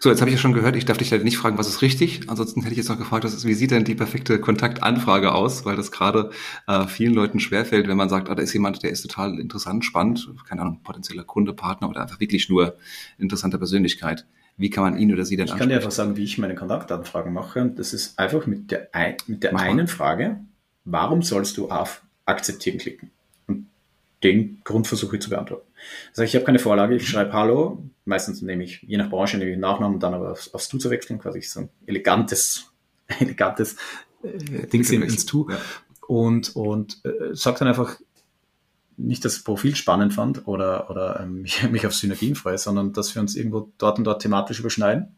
So, jetzt habe ich ja schon gehört, ich darf dich leider nicht fragen, was ist richtig. Ansonsten hätte ich jetzt noch gefragt, ist, wie sieht denn die perfekte Kontaktanfrage aus? Weil das gerade äh, vielen Leuten schwerfällt, wenn man sagt, ah, da ist jemand, der ist total interessant, spannend, keine Ahnung, potenzieller Kunde, Partner oder einfach wirklich nur interessante Persönlichkeit. Wie kann man ihn oder sie denn Ich kann dir einfach sagen, wie ich meine Kontaktanfragen mache. Und das ist einfach mit der, mit der einen Frage, warum sollst du auf Akzeptieren klicken? Den Grund versuche ich zu beantworten. Also ich habe keine Vorlage, ich schreibe Hallo, meistens nehme ich, je nach Branche nehme ich einen Nachnamen dann aber aufs, aufs Du zu wechseln, quasi so ein elegantes elegantes äh, Ding ins Tu. Ja. Und, und äh, sagt dann einfach, nicht das Profil spannend fand oder, oder ähm, mich, mich auf Synergien freue, sondern dass wir uns irgendwo dort und dort thematisch überschneiden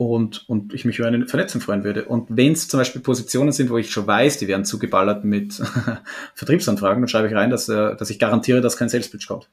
und, und ich mich über eine Vernetzung freuen würde. Und wenn es zum Beispiel Positionen sind, wo ich schon weiß, die werden zugeballert mit Vertriebsanfragen, dann schreibe ich rein, dass, äh, dass ich garantiere, dass kein Salespitch kommt.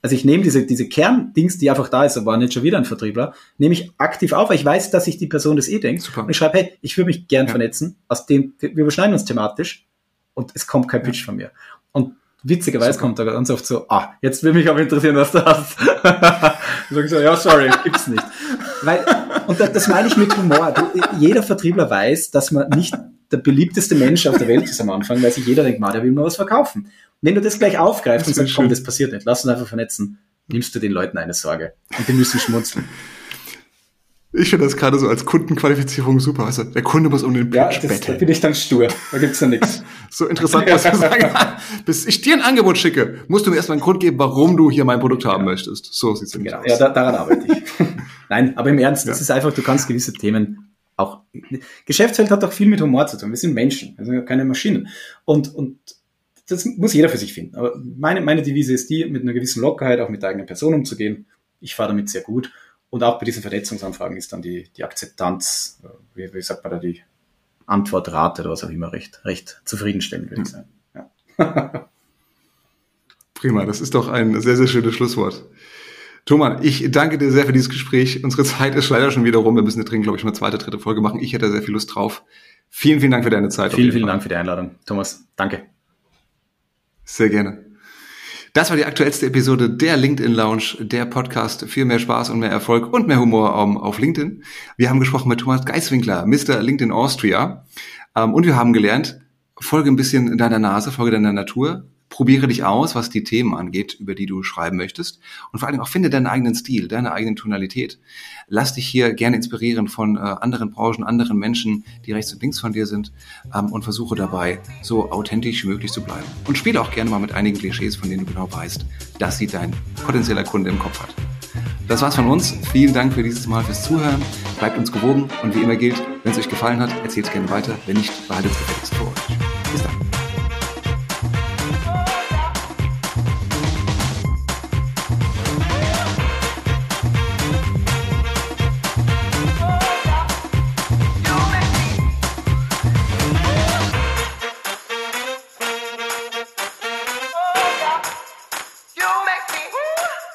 Also ich nehme diese, diese Kerndings, die einfach da ist, aber nicht schon wieder ein Vertriebler, nehme ich aktiv auf, weil ich weiß, dass sich die Person das eh denkt. Super. Und ich schreibe, hey, ich würde mich gern ja. vernetzen, aus dem, wir überschneiden uns thematisch und es kommt kein Pitch ja. von mir. Und witzigerweise kommt da ganz oft so, ah, jetzt will mich auch interessieren, was du hast. ich sage so, ja, sorry, gibt's nicht. Weil, und das meine ich mit Humor. Du, jeder Vertriebler weiß, dass man nicht der beliebteste Mensch auf der Welt ist am Anfang, weil sich jeder denkt, ma, der will mal was verkaufen. Wenn du das gleich aufgreifst und sagst, komm, das passiert nicht, lass uns einfach vernetzen, nimmst du den Leuten eine Sorge. Und die müssen schmunzeln. Ich finde das gerade so als Kundenqualifizierung super. Also der Kunde muss um den Pitch ja, das, betteln. Da bin ich dann stur. Da gibt's ja nichts. so interessant, was du sagen. Bis ich dir ein Angebot schicke, musst du mir erstmal einen Grund geben, warum du hier mein Produkt haben ja. möchtest. So sieht's nämlich genau. aus. Ja, da, daran arbeite ich. Nein, aber im Ernst, ja. das ist einfach, du kannst gewisse Themen auch. Geschäftswelt hat auch viel mit Humor zu tun. Wir sind Menschen, also keine Maschinen. Und, und das muss jeder für sich finden. Aber meine, meine Devise ist die, mit einer gewissen Lockerheit auch mit der eigenen Person umzugehen. Ich fahre damit sehr gut. Und auch bei diesen Vernetzungsanfragen ist dann die, die Akzeptanz, äh, wie, wie sagt man da, die Antwortrate oder was auch immer recht, recht zufriedenstellend, würde ich sagen. Ja. Prima, das ist doch ein sehr, sehr schönes Schlusswort. Thomas, ich danke dir sehr für dieses Gespräch. Unsere Zeit ist leider schon wieder rum. Wir müssen da dringend, glaube ich, eine zweite, dritte Folge machen. Ich hätte sehr viel Lust drauf. Vielen, vielen Dank für deine Zeit. Vielen, vielen Dank für die Einladung. Thomas, danke. Sehr gerne. Das war die aktuellste Episode der LinkedIn Lounge, der Podcast für mehr Spaß und mehr Erfolg und mehr Humor um, auf LinkedIn. Wir haben gesprochen mit Thomas Geiswinkler, Mr. LinkedIn Austria. Um, und wir haben gelernt, folge ein bisschen deiner Nase, folge deiner Natur, probiere dich aus, was die Themen angeht, über die du schreiben möchtest. Und vor allem auch finde deinen eigenen Stil, deine eigene Tonalität. Lass dich hier gerne inspirieren von äh, anderen Branchen, anderen Menschen, die rechts und links von dir sind ähm, und versuche dabei, so authentisch wie möglich zu bleiben. Und spiele auch gerne mal mit einigen Klischees, von denen du genau weißt, dass sie dein potenzieller Kunde im Kopf hat. Das war's von uns. Vielen Dank für dieses Mal fürs Zuhören. Bleibt uns gewogen und wie immer gilt, wenn es euch gefallen hat, erzählt es gerne weiter. Wenn nicht, behaltet es gefälligst vor euch. Bis dann.